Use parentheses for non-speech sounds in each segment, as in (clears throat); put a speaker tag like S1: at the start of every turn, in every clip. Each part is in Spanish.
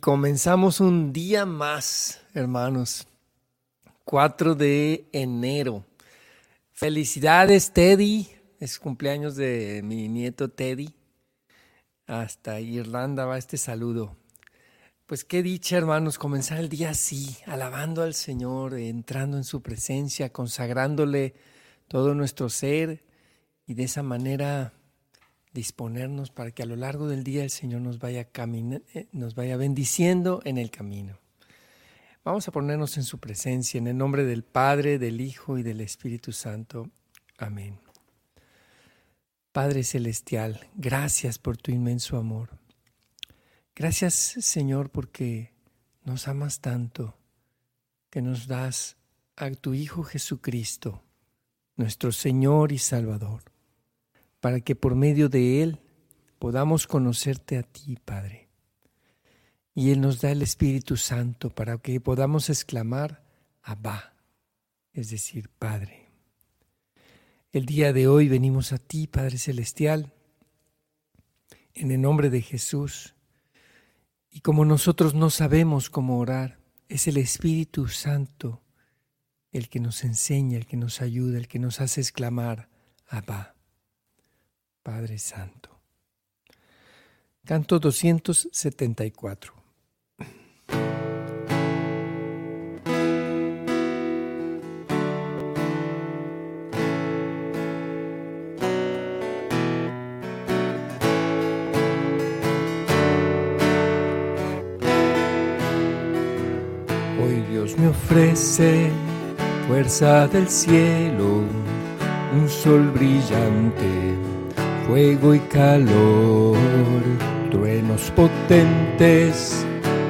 S1: Comenzamos un día más, hermanos. 4 de enero. Felicidades, Teddy. Es cumpleaños de mi nieto Teddy. Hasta Irlanda va este saludo. Pues qué dicha, hermanos, comenzar el día así, alabando al Señor, entrando en su presencia, consagrándole todo nuestro ser y de esa manera disponernos para que a lo largo del día el Señor nos vaya, eh, nos vaya bendiciendo en el camino. Vamos a ponernos en su presencia, en el nombre del Padre, del Hijo y del Espíritu Santo. Amén. Padre Celestial, gracias por tu inmenso amor. Gracias Señor porque nos amas tanto que nos das a tu Hijo Jesucristo, nuestro Señor y Salvador para que por medio de Él podamos conocerte a ti, Padre. Y Él nos da el Espíritu Santo para que podamos exclamar, Abba, es decir, Padre. El día de hoy venimos a ti, Padre Celestial, en el nombre de Jesús. Y como nosotros no sabemos cómo orar, es el Espíritu Santo el que nos enseña, el que nos ayuda, el que nos hace exclamar, Abba. Padre Santo. Canto 274. Hoy Dios me ofrece fuerza del cielo, un sol brillante fuego y calor, truenos potentes,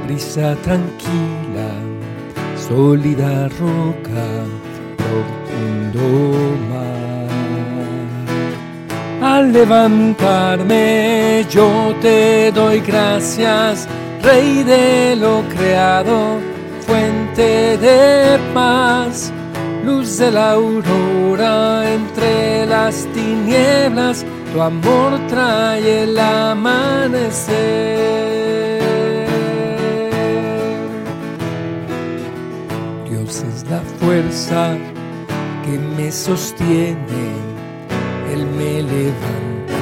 S1: brisa tranquila, sólida roca, profundo mar. Al levantarme yo te doy gracias, Rey de lo creado, fuente de paz, luz de la aurora entre las tinieblas tu amor trae el amanecer. Dios es la fuerza que me sostiene, Él me levanta,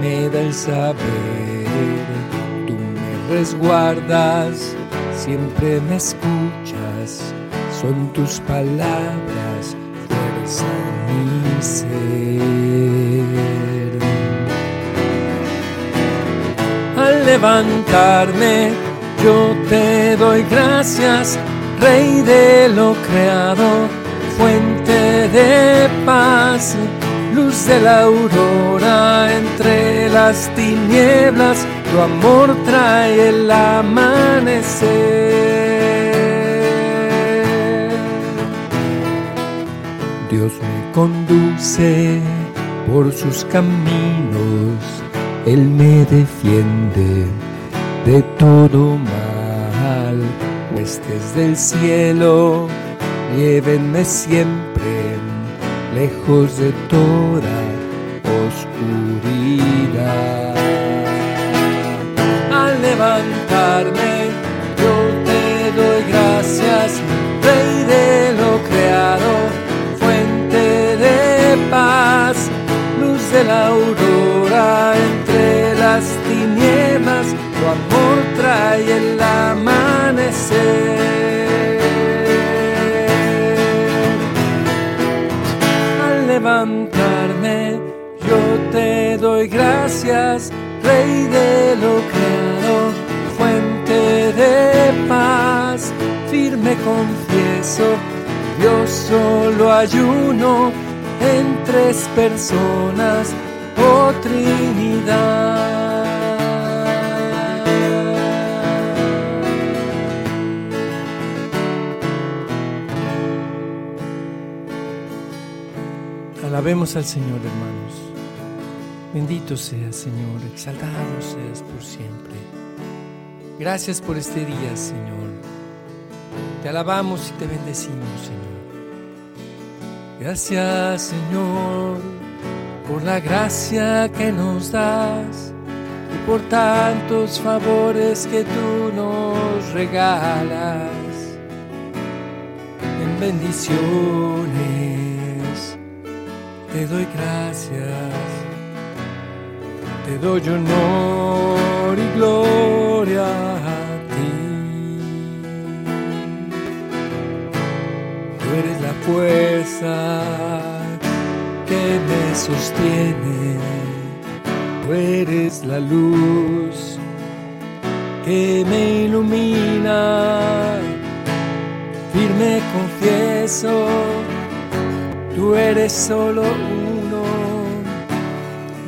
S1: me da el saber, tú me resguardas, siempre me escuchas, son tus palabras, fuerza mi ser. Levantarme, yo te doy gracias, Rey de lo creado, fuente de paz, luz de la aurora entre las tinieblas, tu amor trae el amanecer. Dios me conduce por sus caminos él me defiende de todo mal. Huestes del cielo, llévenme siempre lejos de toda oscuridad. Al levantarme, yo te doy gracias, amor trae el amanecer. Al levantarme, yo te doy gracias, Rey de lo creado, fuente de paz, firme confieso, yo solo ayuno en tres personas, oh Trinidad. Alabemos al Señor, hermanos. Bendito seas, Señor, exaltado seas por siempre. Gracias por este día, Señor. Te alabamos y te bendecimos, Señor. Gracias, Señor, por la gracia que nos das. y por tantos favores que tú nos regalas en bendiciones. Te doy gracias, te doy honor y gloria a ti. Tú eres la fuerza que me sostiene, tú eres la luz que me ilumina, firme confieso, tú eres solo uno,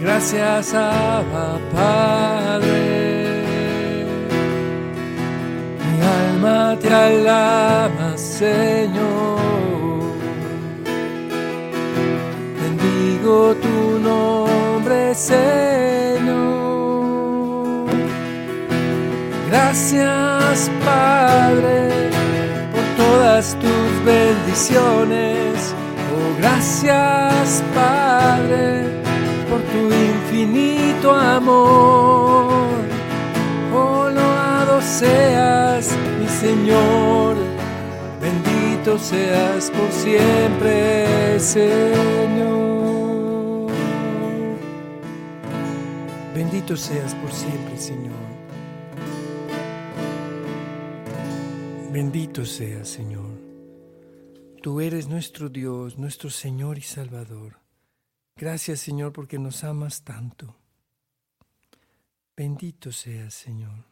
S1: gracias a Padre. Mi alma te alaba, Señor. tu nombre, Señor. Gracias, Padre, por todas tus bendiciones. Gracias, Padre, por tu infinito amor. Oh, loado seas, mi Señor. Bendito seas por siempre, Señor. Bendito seas por siempre, Señor. Bendito seas, Señor. Tú eres nuestro Dios, nuestro Señor y Salvador. Gracias, Señor, porque nos amas tanto. Bendito seas, Señor.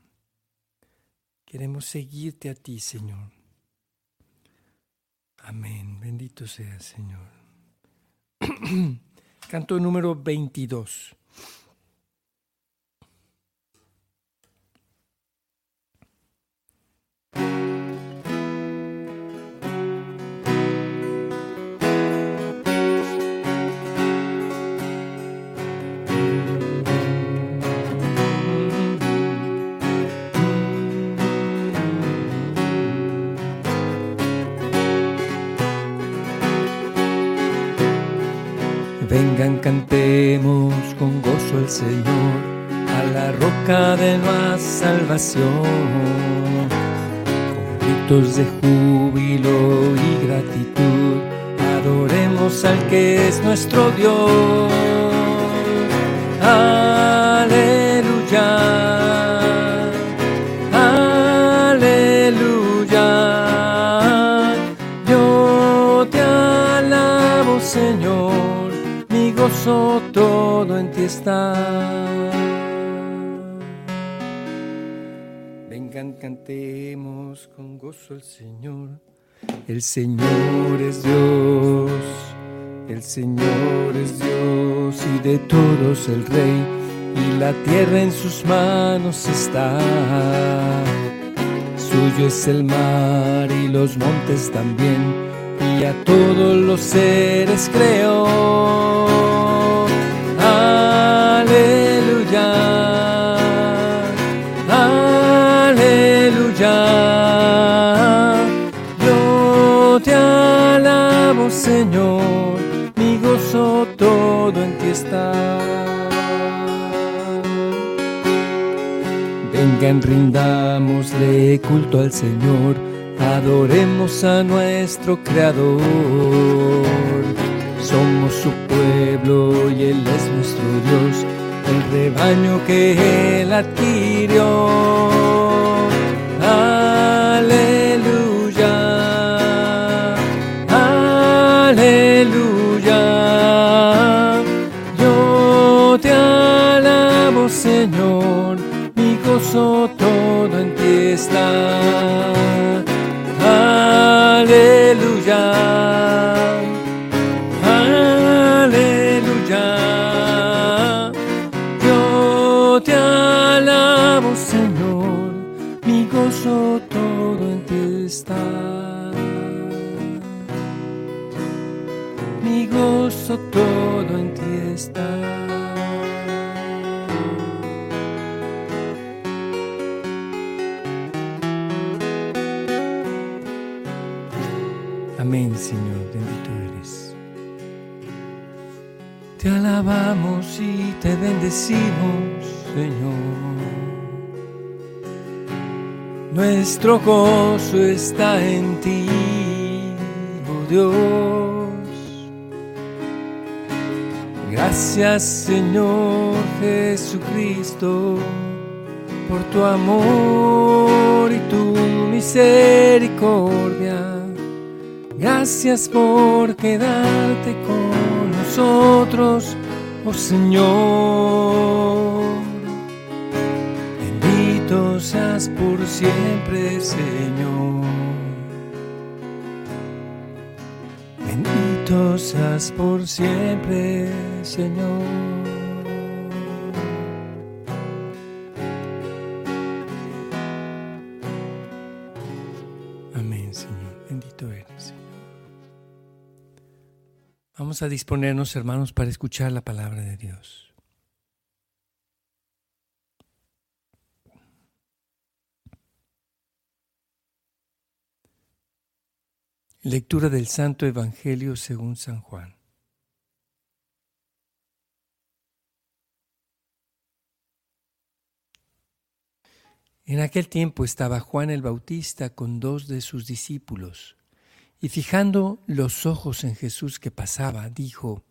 S1: Queremos seguirte a ti, Señor. Amén. Bendito seas, Señor. (clears throat) Canto número 22. Cantemos con gozo al Señor, a la roca de nuestra salvación. Con gritos de júbilo y gratitud, adoremos al que es nuestro Dios. Está. Vengan, cantemos con gozo al Señor. El Señor es Dios, el Señor es Dios y de todos el Rey, y la tierra en sus manos está. Suyo es el mar y los montes también, y a todos los seres creó todo en ti está. Vengan, rindámosle culto al Señor, adoremos a nuestro Creador. Somos su pueblo y Él es nuestro Dios, el rebaño que Él adquirió. Está. Bendecimos. Señor. Nuestro gozo está en ti, oh Dios. Gracias Señor Jesucristo por tu amor y tu misericordia. Gracias por quedarte con nosotros, oh Señor. Bendito seas por siempre, Señor. Bendito seas por siempre, Señor. Vamos a disponernos, hermanos, para escuchar la palabra de Dios. Lectura del Santo Evangelio según San Juan. En aquel tiempo estaba Juan el Bautista con dos de sus discípulos y fijando los ojos en Jesús que pasaba, dijo,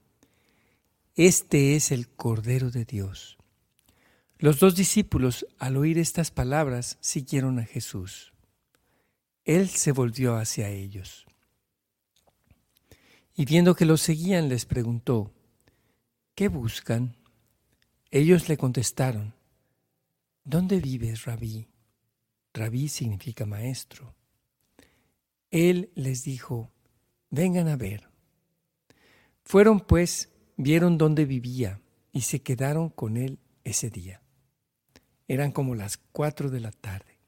S1: Este es el Cordero de Dios. Los dos discípulos, al oír estas palabras, siguieron a Jesús. Él se volvió hacia ellos. Y viendo que los seguían, les preguntó, ¿qué buscan? Ellos le contestaron, ¿dónde vives, rabí? Rabí significa maestro. Él les dijo, vengan a ver. Fueron pues, vieron dónde vivía y se quedaron con él ese día. Eran como las cuatro de la tarde.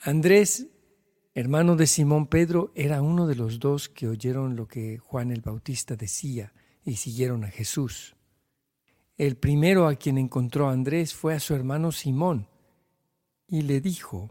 S1: Andrés, hermano de Simón Pedro, era uno de los dos que oyeron lo que Juan el Bautista decía y siguieron a Jesús. El primero a quien encontró Andrés fue a su hermano Simón y le dijo,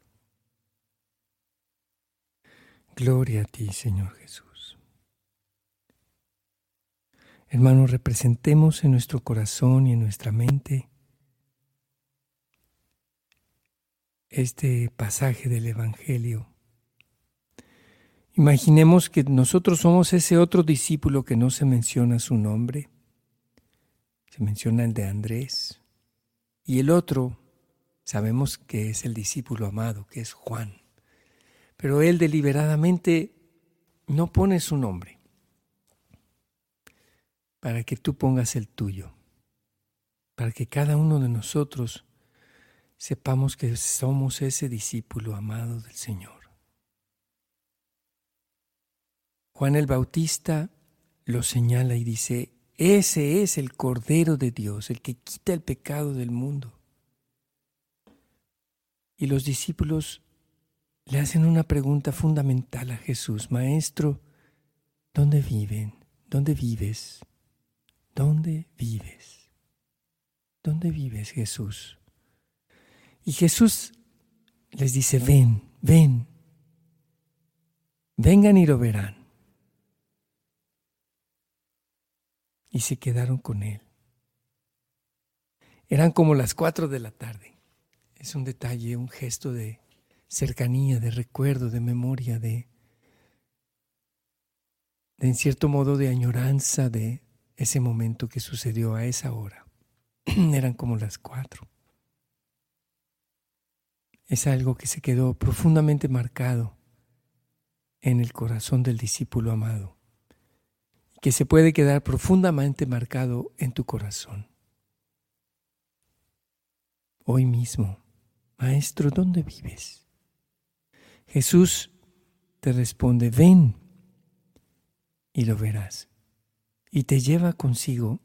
S1: Gloria a ti, Señor Jesús. Hermanos, representemos en nuestro corazón y en nuestra mente este pasaje del Evangelio. Imaginemos que nosotros somos ese otro discípulo que no se menciona su nombre, se menciona el de Andrés, y el otro sabemos que es el discípulo amado, que es Juan pero él deliberadamente no pone su nombre para que tú pongas el tuyo, para que cada uno de nosotros sepamos que somos ese discípulo amado del Señor. Juan el Bautista lo señala y dice, ese es el Cordero de Dios, el que quita el pecado del mundo. Y los discípulos le hacen una pregunta fundamental a Jesús, Maestro, ¿dónde viven? ¿Dónde vives? ¿Dónde vives? ¿Dónde vives, Jesús? Y Jesús les dice, ven, ven, vengan y lo verán. Y se quedaron con él. Eran como las cuatro de la tarde. Es un detalle, un gesto de cercanía, de recuerdo, de memoria, de, de en cierto modo de añoranza de ese momento que sucedió a esa hora. (clears throat) Eran como las cuatro. Es algo que se quedó profundamente marcado en el corazón del discípulo amado, que se puede quedar profundamente marcado en tu corazón. Hoy mismo, Maestro, ¿dónde vives? Jesús te responde, ven y lo verás. Y te lleva consigo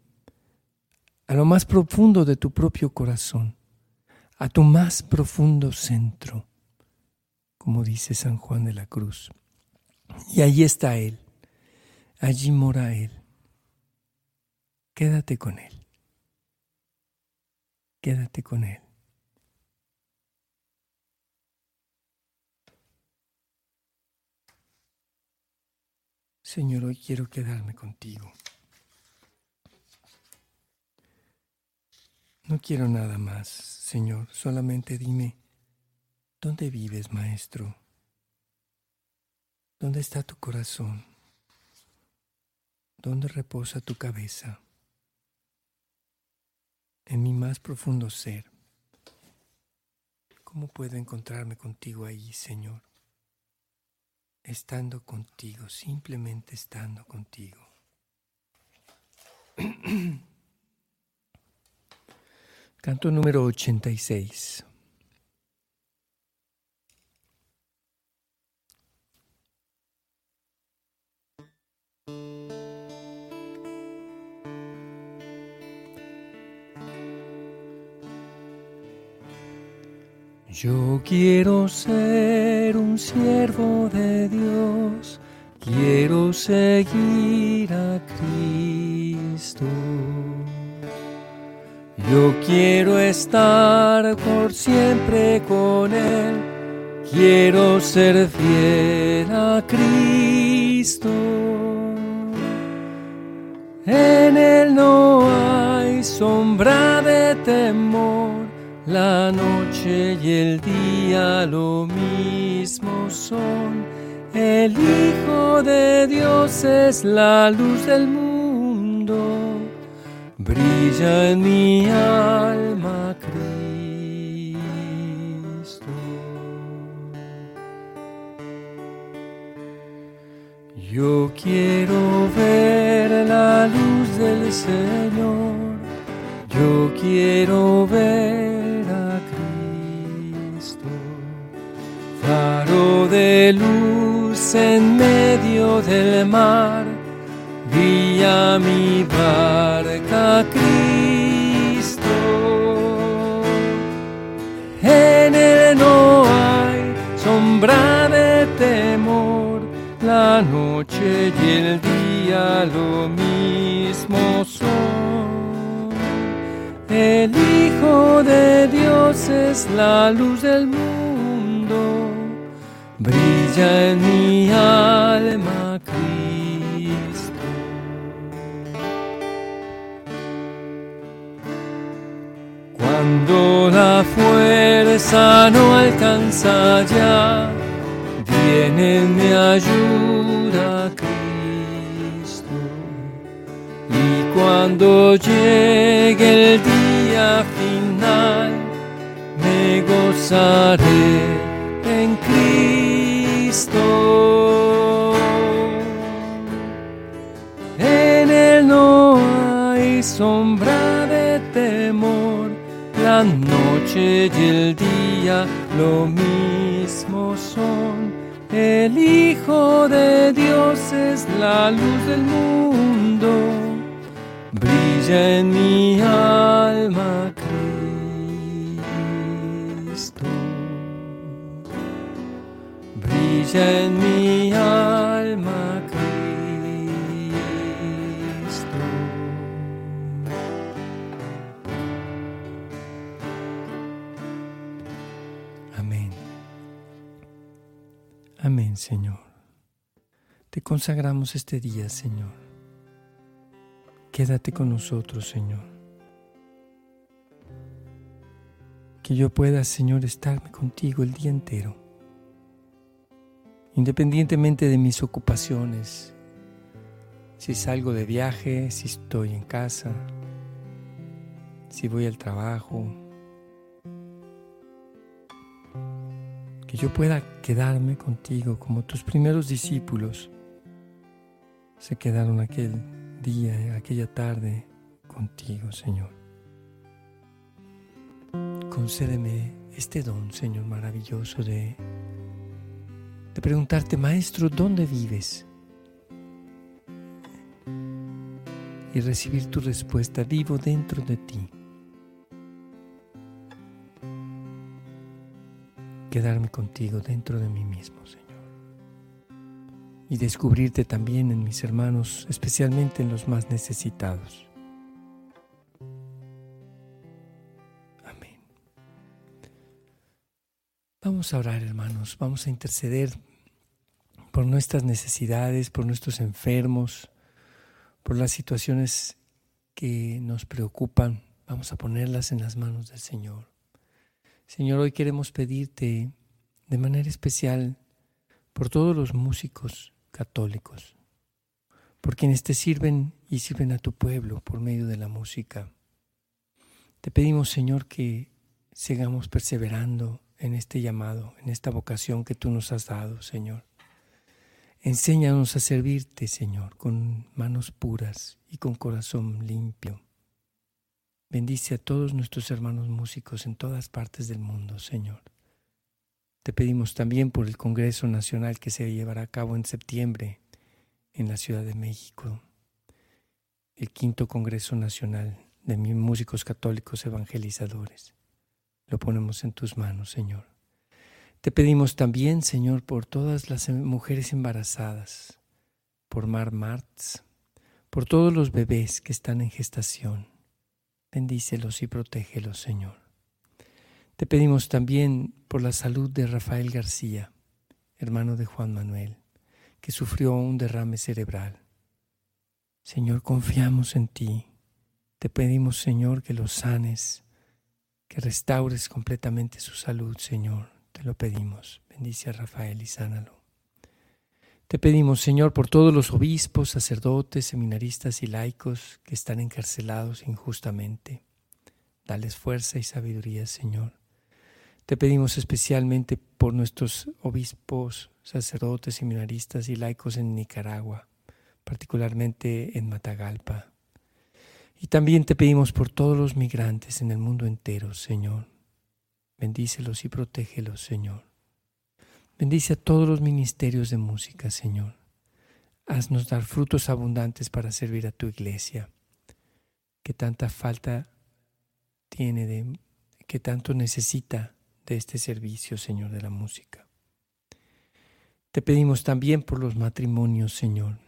S1: a lo más profundo de tu propio corazón, a tu más profundo centro, como dice San Juan de la Cruz. Y allí está Él, allí mora Él. Quédate con Él, quédate con Él. Señor, hoy quiero quedarme contigo. No quiero nada más, Señor, solamente dime, ¿dónde vives, Maestro? ¿Dónde está tu corazón? ¿Dónde reposa tu cabeza? En mi más profundo ser. ¿Cómo puedo encontrarme contigo ahí, Señor? Estando contigo, simplemente estando contigo. (clears throat) Canto número 86. Yo quiero ser un siervo de Dios, quiero seguir a Cristo. Yo quiero estar por siempre con Él, quiero ser fiel a Cristo. En Él no hay sombra de temor, la noche y el día lo mismo son. El Hijo de Dios es la luz del mundo brilla en mi alma Cristo. Yo quiero ver la luz del Señor, yo quiero ver faro de luz en medio del mar guía mi barca Cristo. En él no hay sombra de temor, la noche y el día lo mismo son. El Hijo de Dios es la luz del mundo, brilla en mi alma Cristo. Cuando la fuerza no alcanza ya, viene en mi ayuda Cristo. Y cuando llegue el día final, me gozaré sombra de temor, la noche y el día lo mismo son. El Hijo de Dios es la luz del mundo, brilla en mi alma Cristo. Brilla en mi alma Señor. Te consagramos este día, Señor. Quédate con nosotros, Señor. Que yo pueda, Señor, estarme contigo el día entero, independientemente de mis ocupaciones, si salgo de viaje, si estoy en casa, si voy al trabajo, que yo pueda quedarme contigo como tus primeros discípulos se quedaron aquel día, aquella tarde contigo, Señor. Concédeme este don, Señor, maravilloso de, de preguntarte, Maestro, ¿dónde vives? Y recibir tu respuesta, vivo dentro de ti. Quedarme contigo dentro de mí mismo, Señor. Y descubrirte también en mis hermanos, especialmente en los más necesitados. Amén. Vamos a orar, hermanos, vamos a interceder por nuestras necesidades, por nuestros enfermos, por las situaciones que nos preocupan. Vamos a ponerlas en las manos del Señor. Señor, hoy queremos pedirte de manera especial por todos los músicos católicos, por quienes te sirven y sirven a tu pueblo por medio de la música. Te pedimos, Señor, que sigamos perseverando en este llamado, en esta vocación que tú nos has dado, Señor. Enséñanos a servirte, Señor, con manos puras y con corazón limpio Bendice a todos nuestros hermanos músicos en todas partes del mundo, Señor. Te pedimos también por el Congreso Nacional que se llevará a cabo en septiembre en la Ciudad de México, el quinto Congreso Nacional de Músicos Católicos Evangelizadores. Lo ponemos en tus manos, Señor. Te pedimos también, Señor, por todas las mujeres embarazadas, por Mar Martz, por todos los bebés que están en gestación Bendícelos y protégelos, Señor. Te pedimos también por la salud de Rafael García, hermano de Juan Manuel, que sufrió un derrame cerebral. Señor, confiamos en ti. Te pedimos, Señor, que lo sanes, que restaures completamente su salud, Señor. Te lo pedimos. Bendice a Rafael y sánalo. Te pedimos, Señor, por todos los obispos, sacerdotes, seminaristas y laicos que están encarcelados injustamente. Dales fuerza y sabiduría, Señor. Te pedimos especialmente por nuestros obispos, sacerdotes, seminaristas y laicos en Nicaragua, particularmente en Matagalpa. Y también te pedimos por todos los migrantes en el mundo entero, Señor. Bendícelos y protégelos, Señor. Bendice a todos los ministerios de música, Señor. Haznos dar frutos abundantes para servir a tu iglesia, que tanta falta tiene de, que tanto necesita de este servicio, Señor, de la música. Te pedimos también por los matrimonios, Señor,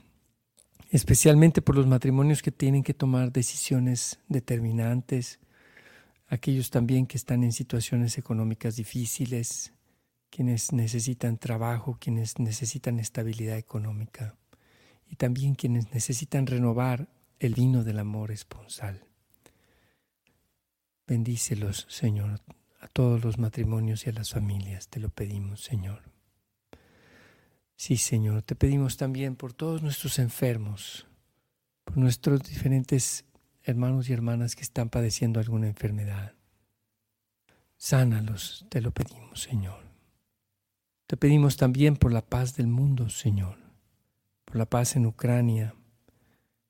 S1: especialmente por los matrimonios que tienen que tomar decisiones determinantes, aquellos también que están en situaciones económicas difíciles, quienes necesitan trabajo, quienes necesitan estabilidad económica y también quienes necesitan renovar el vino del amor esponsal. Bendícelos, Señor, a todos los matrimonios y a las familias, te lo pedimos, Señor. Sí, Señor, te pedimos también por todos nuestros enfermos, por nuestros diferentes hermanos y hermanas que están padeciendo alguna enfermedad. Sánalos, te lo pedimos, Señor. Te pedimos también por la paz del mundo, Señor, por la paz en Ucrania.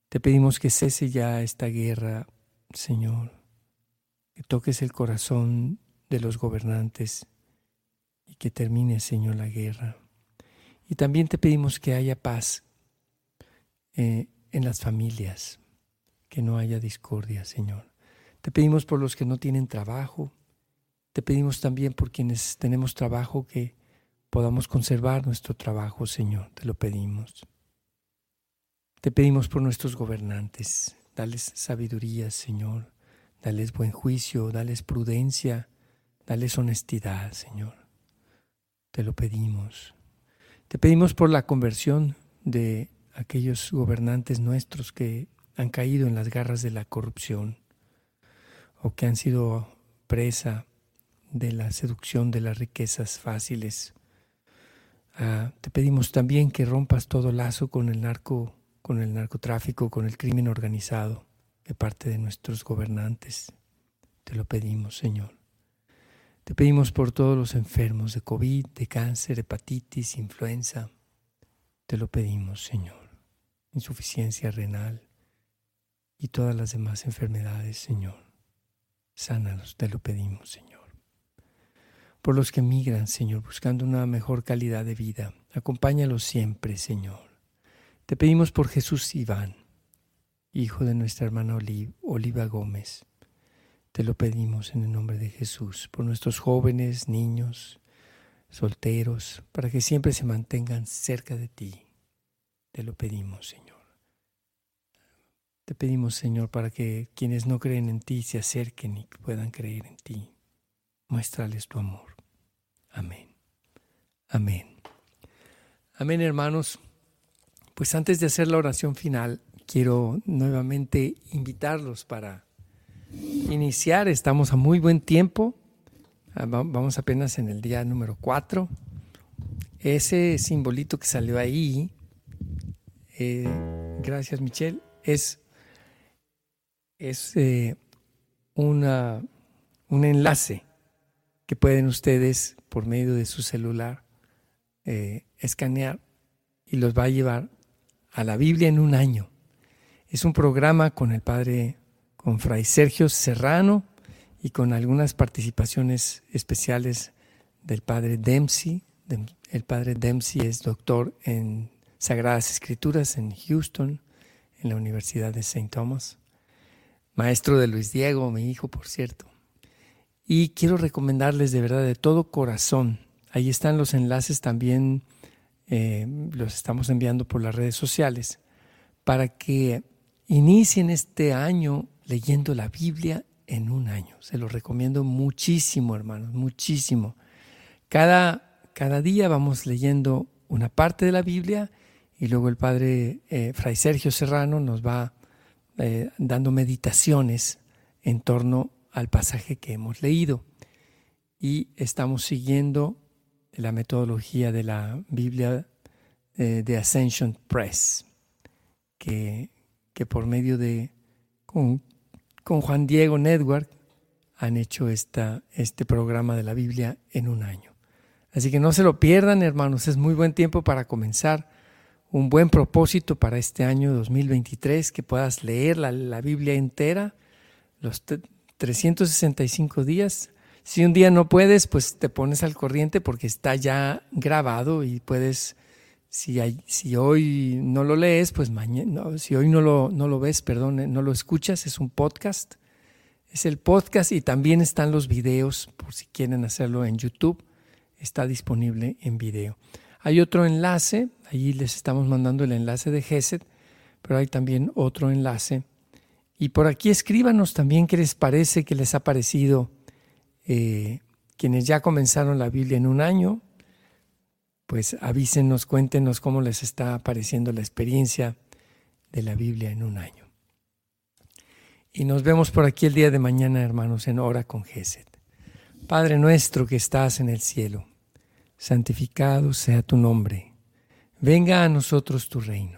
S1: Te pedimos que cese ya esta guerra, Señor, que toques el corazón de los gobernantes y que termine, Señor, la guerra. Y también te pedimos que haya paz eh, en las familias, que no haya discordia, Señor. Te pedimos por los que no tienen trabajo. Te pedimos también por quienes tenemos trabajo que podamos conservar nuestro trabajo, Señor, te lo pedimos. Te pedimos por nuestros gobernantes, dales sabiduría, Señor, dales buen juicio, dales prudencia, dales honestidad, Señor. Te lo pedimos. Te pedimos por la conversión de aquellos gobernantes nuestros que han caído en las garras de la corrupción o que han sido presa de la seducción de las riquezas fáciles Ah, te pedimos también que rompas todo lazo con el narco, con el narcotráfico, con el crimen organizado de parte de nuestros gobernantes. Te lo pedimos, Señor. Te pedimos por todos los enfermos de COVID, de cáncer, hepatitis, influenza. Te lo pedimos, Señor. Insuficiencia renal y todas las demás enfermedades, Señor. Sánalos, te lo pedimos, Señor por los que migran, Señor, buscando una mejor calidad de vida. Acompáñalos siempre, Señor. Te pedimos por Jesús Iván, hijo de nuestra hermana Oliva Gómez. Te lo pedimos en el nombre de Jesús, por nuestros jóvenes, niños, solteros, para que siempre se mantengan cerca de ti. Te lo pedimos, Señor. Te pedimos, Señor, para que quienes no creen en ti se acerquen y puedan creer en ti. Muéstrales tu amor. Amén. Amén. Amén, hermanos. Pues antes de hacer la oración final, quiero nuevamente invitarlos para iniciar. Estamos a muy buen tiempo. Ah, vamos apenas en el día número 4. Ese simbolito que salió ahí, eh, gracias Michelle, es, es eh, una, un enlace que pueden ustedes por medio de su celular eh, escanear y los va a llevar a la Biblia en un año. Es un programa con el padre, con Fray Sergio Serrano y con algunas participaciones especiales del padre Dempsey. El padre Dempsey es doctor en Sagradas Escrituras en Houston, en la Universidad de St. Thomas. Maestro de Luis Diego, mi hijo, por cierto. Y quiero recomendarles de verdad, de todo corazón, ahí están los enlaces también eh, los estamos enviando por las redes sociales, para que inicien este año leyendo la Biblia en un año. Se lo recomiendo muchísimo, hermanos, muchísimo. Cada, cada día vamos leyendo una parte de la Biblia y luego el padre eh, Fray Sergio Serrano nos va eh, dando meditaciones en torno al pasaje que hemos leído. Y estamos siguiendo la metodología de la Biblia eh, de Ascension Press, que, que por medio de, con, Juan Diego Network, han hecho esta, este programa de la Biblia en un año. Así que no se lo pierdan, hermanos, es muy buen tiempo para comenzar un buen propósito para este año 2023, que puedas leer la, la Biblia entera, los 365 días, si un día no puedes, pues te pones al corriente porque está ya grabado y puedes, si, hay, si hoy no lo lees, pues mañana, si hoy no lo, no lo ves, perdón, eh, no lo escuchas, es un podcast. Es el podcast y también están los videos, por si quieren hacerlo en YouTube, está disponible en video. Hay otro enlace, ahí les estamos mandando el enlace de GESET, pero hay también otro enlace. Y por aquí escríbanos también qué les parece, qué les ha parecido eh, quienes ya comenzaron la Biblia en un año, pues avísenos, cuéntenos cómo les está pareciendo la experiencia de la Biblia en un año. Y nos vemos por aquí el día de mañana, hermanos, en hora con Geset. Padre nuestro que estás en el cielo, santificado sea tu nombre. Venga a nosotros tu reino.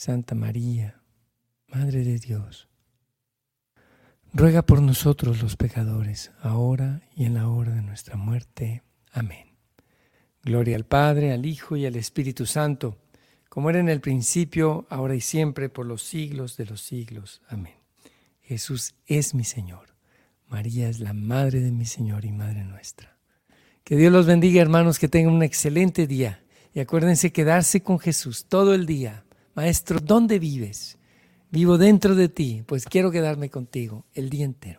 S1: Santa María, Madre de Dios, ruega por nosotros los pecadores, ahora y en la hora de nuestra muerte. Amén. Gloria al Padre, al Hijo y al Espíritu Santo, como era en el principio, ahora y siempre, por los siglos de los siglos. Amén. Jesús es mi Señor. María es la Madre de mi Señor y Madre nuestra. Que Dios los bendiga, hermanos, que tengan un excelente día. Y acuérdense quedarse con Jesús todo el día. Maestro, ¿dónde vives? Vivo dentro de ti, pues quiero quedarme contigo el día entero.